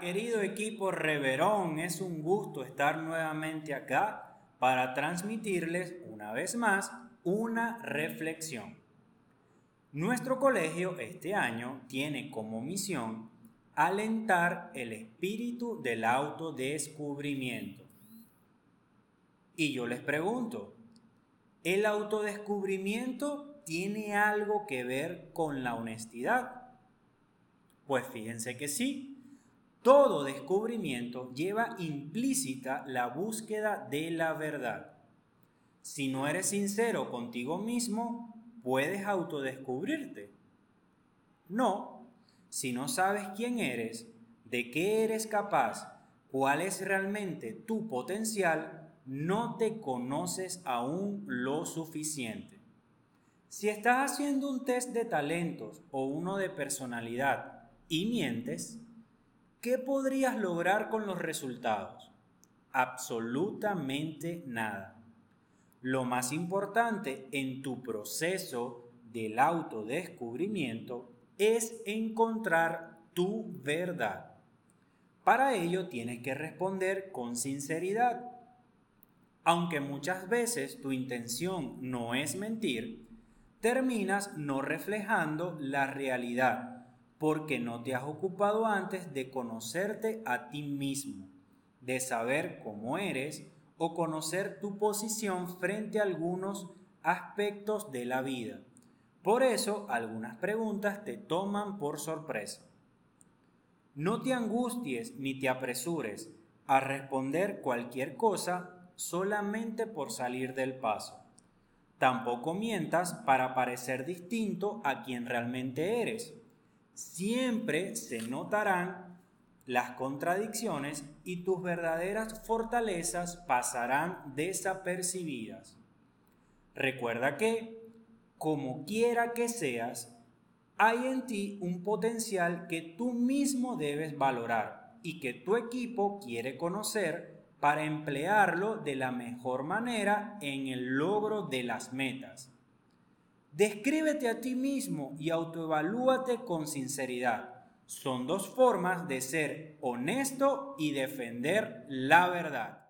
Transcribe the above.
Querido equipo Reverón, es un gusto estar nuevamente acá para transmitirles una vez más una reflexión. Nuestro colegio este año tiene como misión alentar el espíritu del autodescubrimiento. Y yo les pregunto, ¿el autodescubrimiento tiene algo que ver con la honestidad? Pues fíjense que sí. Todo descubrimiento lleva implícita la búsqueda de la verdad. Si no eres sincero contigo mismo, puedes autodescubrirte. No, si no sabes quién eres, de qué eres capaz, cuál es realmente tu potencial, no te conoces aún lo suficiente. Si estás haciendo un test de talentos o uno de personalidad y mientes, ¿qué podrías lograr con los resultados? Absolutamente nada. Lo más importante en tu proceso del autodescubrimiento es encontrar tu verdad. Para ello tienes que responder con sinceridad. Aunque muchas veces tu intención no es mentir, terminas no reflejando la realidad porque no te has ocupado antes de conocerte a ti mismo, de saber cómo eres o conocer tu posición frente a algunos aspectos de la vida. Por eso algunas preguntas te toman por sorpresa. No te angusties ni te apresures a responder cualquier cosa solamente por salir del paso. Tampoco mientas para parecer distinto a quien realmente eres siempre se notarán las contradicciones y tus verdaderas fortalezas pasarán desapercibidas. Recuerda que, como quiera que seas, hay en ti un potencial que tú mismo debes valorar y que tu equipo quiere conocer para emplearlo de la mejor manera en el logro de las metas. Descríbete a ti mismo y autoevalúate con sinceridad. Son dos formas de ser honesto y defender la verdad.